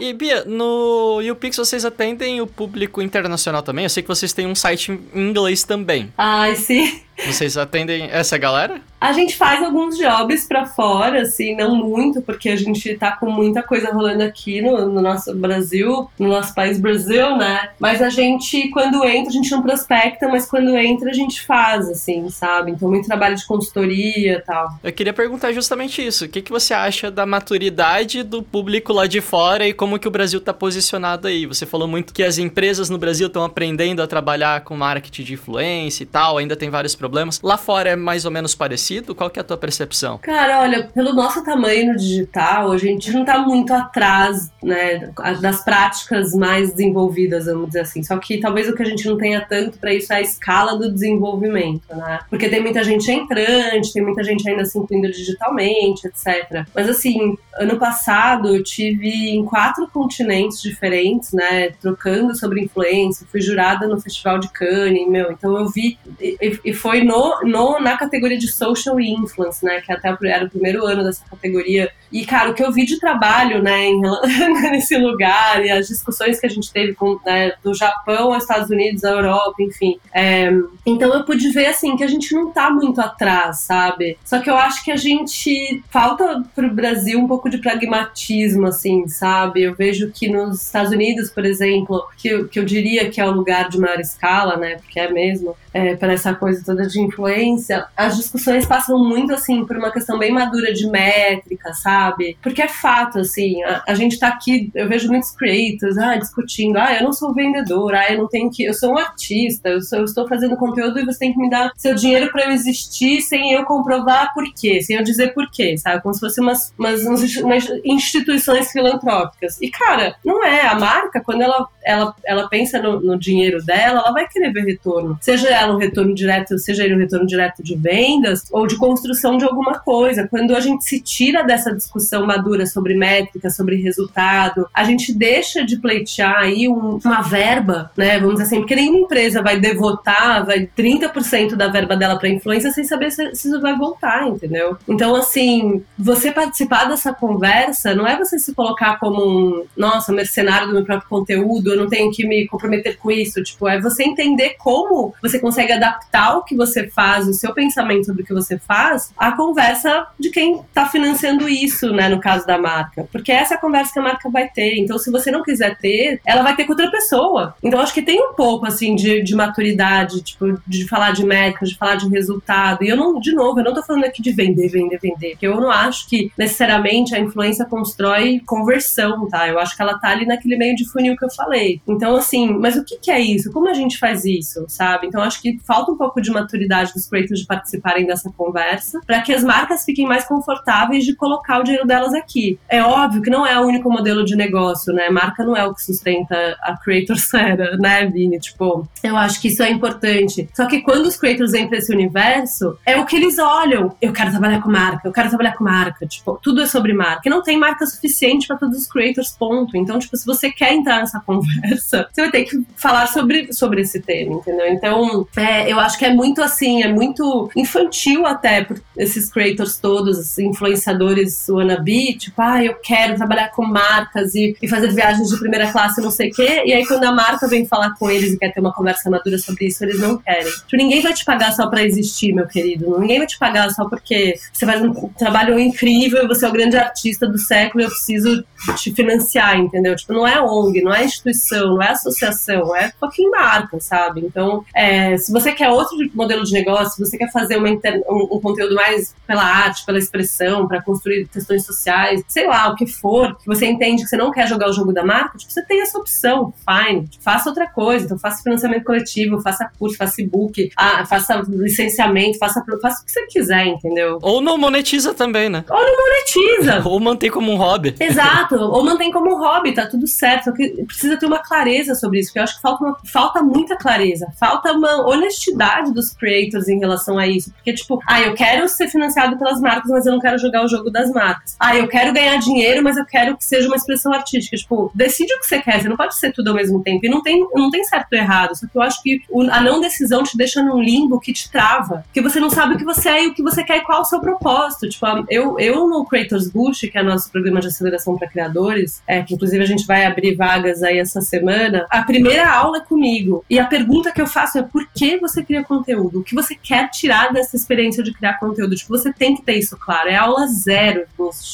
E Bia, no YouPix vocês atendem o público internacional também? Eu sei que vocês têm um site em inglês também. Ai, sim. Vocês atendem essa galera? A gente faz alguns jobs para fora, assim, não muito, porque a gente tá com muita coisa rolando aqui no, no, nosso Brasil, no nosso país Brasil, né? Mas a gente, quando entra, a gente não prospecta, mas quando entra, a gente faz, assim, sabe? Então, muito trabalho de consultoria e tal. Eu queria perguntar justamente isso. O que, que você acha da maturidade do público lá de fora e como que o Brasil tá posicionado aí? Você falou muito que as empresas no Brasil estão aprendendo a trabalhar com marketing de influência e tal, ainda tem vários problemas. Lá fora é mais ou menos parecido? Qual que é a tua percepção? Cara, olha, pelo nosso tamanho no digital, a gente não tá muito atrás, né, das práticas mais desenvolvidas, vamos dizer assim. Só que talvez o que a gente não tenha tanto para isso é a escala do desenvolvimento, né? Porque tem muita gente entrante, tem muita gente ainda se incluindo digitalmente, etc. Mas assim, ano passado eu tive em quatro continentes diferentes, né, trocando sobre influência, fui jurada no Festival de Cannes, meu, então eu vi e, e foi no, no, na categoria de social influence, né? Que até era o primeiro ano dessa categoria. E, cara, o que eu vi de trabalho, né, em, nesse lugar, e as discussões que a gente teve com, né, do Japão aos Estados Unidos, a Europa, enfim. É, então eu pude ver, assim, que a gente não tá muito atrás, sabe? Só que eu acho que a gente falta pro Brasil um pouco de pragmatismo, assim, sabe? Eu vejo que nos Estados Unidos, por exemplo, que, que eu diria que é o lugar de maior escala, né? Porque é mesmo, é, para essa coisa toda de influência, as discussões passam muito assim por uma questão bem madura de métrica, sabe? Porque é fato, assim, a, a gente tá aqui, eu vejo muitos creators, ah, discutindo, ah, eu não sou vendedor, ah, eu não tenho que, eu sou um artista, eu, sou, eu estou fazendo conteúdo e você tem que me dar seu dinheiro para eu existir sem eu comprovar por quê, sem eu dizer por quê, sabe? Como se fossem umas, umas, umas instituições filantrópicas. E, cara, não é. A marca, quando ela, ela, ela pensa no, no dinheiro dela, ela vai querer ver retorno. Seja ela um retorno direto, seja ele um retorno direto de vendas ou de construção de alguma coisa. Quando a gente se tira dessa discussão madura sobre métrica, sobre resultado, a gente deixa de pleitear aí um, uma verba, né? Vamos dizer assim, porque nenhuma empresa vai devotar, vai 30% da verba dela para influência sem saber se, se isso vai voltar, entendeu? Então, assim, você participar dessa conversa não é você se colocar como um, nossa, mercenário do meu próprio conteúdo, eu não tenho que me comprometer com isso. Tipo, é você entender como você consegue adaptar o que você faz, o seu pensamento sobre o que você faz, à conversa de quem está financiando isso, né, no caso da marca. Porque essa é a conversa que a marca vai ter. Então, se você não quiser ter, ela vai ter com outra pessoa. Então, acho que tem um pouco, assim, de, de maturidade, tipo, de falar de métrica, de falar de resultado. E eu não, de novo, eu não tô falando aqui de vender, vender, vender. Porque eu não acho que necessariamente a influência constrói conversão, tá? Eu acho que ela tá ali naquele meio de funil que eu falei. Então, assim, mas o que, que é isso? Como a gente faz isso, sabe? Então, acho que falta um pouco de maturidade dos creators de participarem dessa conversa, para que as marcas fiquem mais confortáveis de colocar o dinheiro delas aqui. É óbvio que não é o único modelo de negócio, né? Marca não é o que sustenta a creator era, né, Vini? Tipo, eu acho que isso é importante. Só que quando os creators vêm pra esse universo, é o que eles olham. Eu quero trabalhar com marca, eu quero trabalhar com marca. Tipo, tudo é sobre marca. E não tem marca suficiente para todos os creators, ponto. Então, tipo, se você quer entrar nessa conversa, você vai ter que falar sobre, sobre esse tema, entendeu? Então, é, eu acho que é muito assim, é muito infantil até por esses creators todos, esses influenciadores wannabe, tipo, ah, eu quero trabalhar com marcas e, e fazer viagens de primeira classe, não sei o quê. E aí, quando a marca vem falar com eles e quer ter uma conversa madura sobre isso, eles não querem. Tipo, ninguém vai te pagar só para existir, meu querido. Ninguém vai te pagar só porque você faz um trabalho incrível você é o grande artista do século e eu preciso te financiar, entendeu? Tipo, não é ONG, não é instituição, não é associação, é fucking marca, sabe? Então, é, se você quer outro modelo de negócio, se você quer fazer inter... um, um, conteúdo mais pela arte, pela expressão, para construir questões sociais, sei lá, o que for, que você entende que você não quer jogar o jogo da marca, tipo, você tem essa opção, fine. Faça outra coisa, então faça financiamento coletivo, faça curso, faça e-book, ah, faça licenciamento, faça, faça o que você quiser, entendeu? Ou não monetiza também, né? Ou não monetiza. Ou mantém como um hobby. Exato, ou mantém como um hobby, tá tudo certo. Só que precisa ter uma clareza sobre isso, porque eu acho que falta, uma, falta muita clareza, falta uma honestidade dos creators em relação a isso. Porque, tipo, ah, eu quero ser financiado pelas marcas, mas eu não quero jogar o jogo das marcas. Ah, eu quero ganhar dinheiro, mas eu quero que seja uma expressão artística. Tipo, decide o que você quer, você não pode ser tudo ao mesmo tempo. E não tem, não tem certo ou errado. Só que eu acho que a não decisão te deixa num limbo que te trava. Porque você não sabe o que você é e o que você quer e qual o seu propósito. Tipo, eu, eu no Creators Boost, que é nosso programa de aceleração para criadores, é, que inclusive a gente vai abrir vagas aí essa semana, a primeira aula é comigo. E a pergunta que eu faço é por que você cria conteúdo? O que você quer tirar dessa experiência de criar conteúdo? Tipo, você tem que ter isso claro. É aula zero.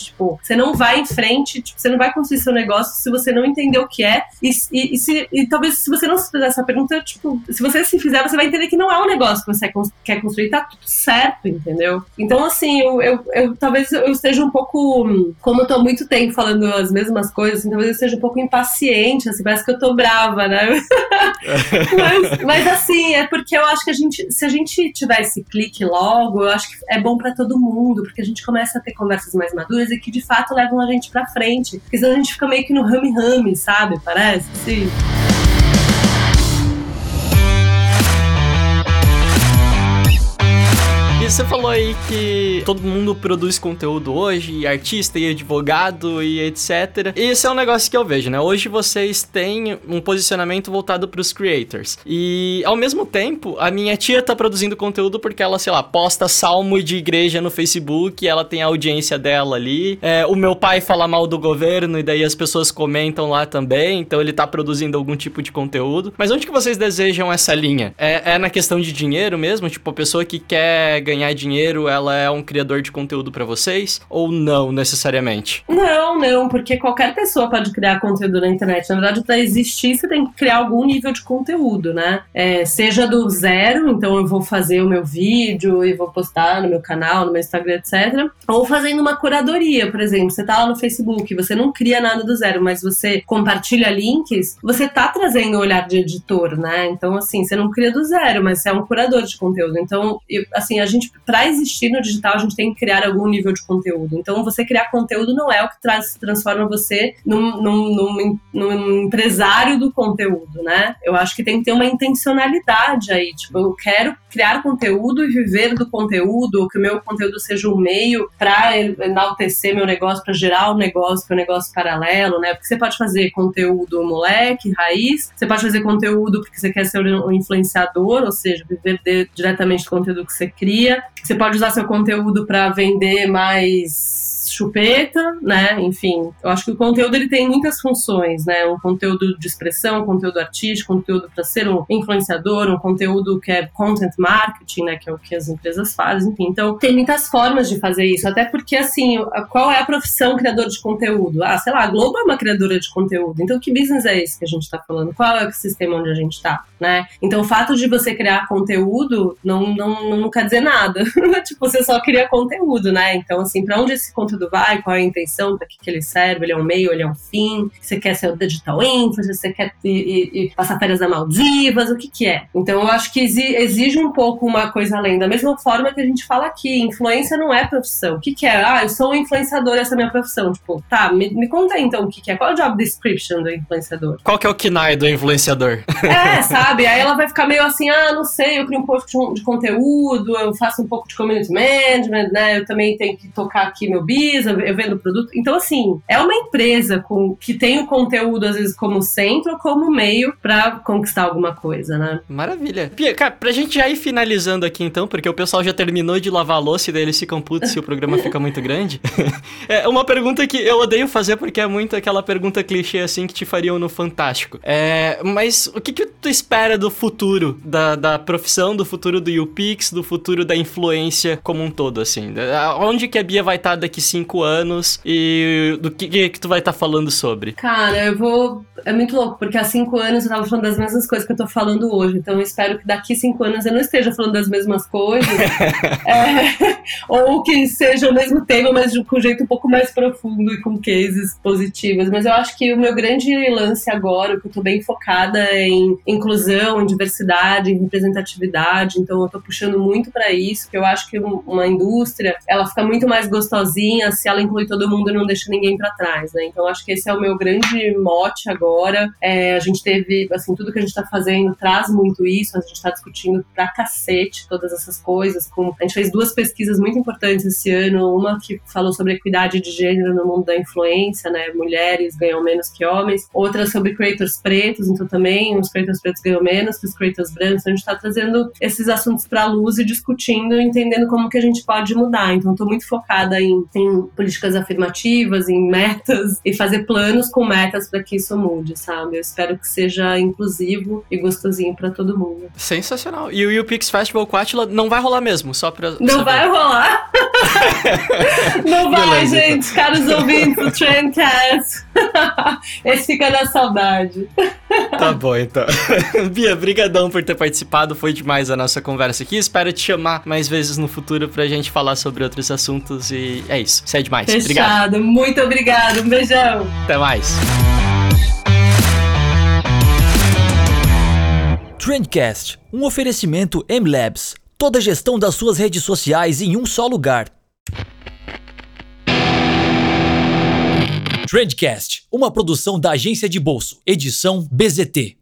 Tipo, você não vai em frente, tipo, você não vai construir seu negócio se você não entender o que é. E, e, e, se, e talvez se você não se fizer essa pergunta, tipo, se você se fizer, você vai entender que não é um negócio que você quer construir, tá tudo certo, entendeu? Então, assim, eu, eu, eu talvez eu esteja um pouco, como eu tô há muito tempo falando as mesmas coisas, assim, talvez eu esteja um pouco impaciente, assim, parece que eu tô brava, né? mas, mas, assim, é porque eu acho que a gente, se a gente tiver esse clique logo, eu acho que é bom para todo mundo, porque a gente começa a ter conversas mais maduras e que de fato levam a gente pra frente. Porque senão a gente fica meio que no rame-rame, sabe? Parece? Sim. Você falou aí que todo mundo produz conteúdo hoje, artista e advogado e etc. E esse é um negócio que eu vejo, né? Hoje vocês têm um posicionamento voltado para os creators. E ao mesmo tempo, a minha tia tá produzindo conteúdo porque ela, sei lá, posta salmo de igreja no Facebook, ela tem a audiência dela ali. É, o meu pai fala mal do governo e daí as pessoas comentam lá também, então ele tá produzindo algum tipo de conteúdo. Mas onde que vocês desejam essa linha? É, é na questão de dinheiro mesmo? Tipo, a pessoa que quer ganhar ganhar dinheiro, ela é um criador de conteúdo para vocês? Ou não necessariamente? Não, não, porque qualquer pessoa pode criar conteúdo na internet. Na verdade, para existir, você tem que criar algum nível de conteúdo, né? É, seja do zero, então eu vou fazer o meu vídeo e vou postar no meu canal, no meu Instagram, etc. Ou fazendo uma curadoria, por exemplo. Você tá lá no Facebook, você não cria nada do zero, mas você compartilha links, você tá trazendo o olhar de editor, né? Então, assim, você não cria do zero, mas você é um curador de conteúdo. Então, eu, assim, a gente para existir no digital, a gente tem que criar algum nível de conteúdo. Então, você criar conteúdo não é o que traz, transforma você num, num, num, num, empresário do conteúdo, né? Eu acho que tem que ter uma intencionalidade aí. Tipo, eu quero criar conteúdo e viver do conteúdo, que o meu conteúdo seja um meio para enaltecer meu negócio, para gerar um negócio, para um negócio paralelo, né? Porque você pode fazer conteúdo moleque, raiz, você pode fazer conteúdo porque você quer ser um influenciador, ou seja, viver de, diretamente do conteúdo que você cria. Você pode usar seu conteúdo para vender mais chupeta, né? Enfim, eu acho que o conteúdo ele tem muitas funções, né? Um conteúdo de expressão, um conteúdo artístico, um conteúdo para ser um influenciador, um conteúdo que é content marketing, né? Que é o que as empresas fazem, enfim. Então, tem muitas formas de fazer isso, até porque, assim, qual é a profissão criador de conteúdo? Ah, sei lá, a Globo é uma criadora de conteúdo. Então, que business é esse que a gente está falando? Qual é o sistema onde a gente está, né? Então, o fato de você criar conteúdo não, não, não quer dizer nada. tipo, você só cria conteúdo, né? Então, assim, para onde esse conteúdo conteúdo vai, qual é a intenção, para que, que ele serve, ele é um meio, ele é um fim, você quer ser o digital influencer, você quer ir, ir, ir passar férias na Maldivas, o que que é? Então eu acho que exige um pouco uma coisa além, da mesma forma que a gente fala aqui, influência não é profissão. O que que é? Ah, eu sou um influenciador, essa é a minha profissão. Tipo, tá, me, me conta aí, então o que que é, qual é o job description do influenciador? Qual que é o KNAI do influenciador? É, sabe? Aí ela vai ficar meio assim, ah, não sei, eu crio um pouco de, de conteúdo, eu faço um pouco de community management, né? Eu também tenho que tocar aqui meu business, eu vendo produto. Então, assim, é uma empresa com, que tem o conteúdo, às vezes, como centro ou como meio para conquistar alguma coisa, né? Maravilha. Pia, cara, pra gente já ir finalizando aqui então, porque o pessoal já terminou de lavar a louça e daí eles ficam putos se o programa fica muito grande. é uma pergunta que eu odeio fazer porque é muito aquela pergunta clichê assim que te fariam no Fantástico. É, mas o que, que tu espera do futuro da, da profissão, do futuro do UPix, do futuro da influência como um todo, assim? Onde que a Bia vai estar daqui anos e do que, que, que tu vai estar falando sobre? Cara, eu vou. É muito louco, porque há cinco anos eu tava falando das mesmas coisas que eu tô falando hoje. Então eu espero que daqui cinco anos eu não esteja falando das mesmas coisas. é, ou que seja o mesmo tema, mas com um jeito um pouco mais profundo e com cases positivos. Mas eu acho que o meu grande lance agora, o que eu tô bem focada é em inclusão, em diversidade, em representatividade. Então eu tô puxando muito para isso, que eu acho que uma indústria, ela fica muito mais gostosinha se ela inclui todo mundo e não deixa ninguém para trás, né? Então acho que esse é o meu grande mote agora. É, a gente teve, assim, tudo que a gente tá fazendo traz muito isso, a gente tá discutindo pra cacete todas essas coisas. Com, a gente fez duas pesquisas muito importantes esse ano, uma que falou sobre equidade de gênero no mundo da influência, né? Mulheres ganham menos que homens. Outra sobre creators pretos, então também os creators pretos ganham menos que os creators brancos. Então, a gente está trazendo esses assuntos para a luz e discutindo, entendendo como que a gente pode mudar. Então, estou muito focada em, em políticas afirmativas, em metas e fazer planos com metas para que isso mude, sabe? Eu espero que seja inclusivo e gostosinho para todo mundo. Sensacional. E o UPix Festival Quatila não vai rolar mesmo, só para Não vai rolar. não vai, Beleza, então. gente. Então. Caros ouvintes do Trendcast. Esse fica na saudade. Tá bom, então. Bia, brigadão por ter participado. Foi demais a nossa conversa aqui. Espero te chamar mais vezes no futuro pra gente falar sobre outros assuntos. E é isso. Isso é demais. Fechado. Obrigado. Muito obrigado. Um beijão. Até mais. Trendcast, um oferecimento M-Labs. Toda a gestão das suas redes sociais em um só lugar. Trendcast, uma produção da agência de bolso, edição BZT.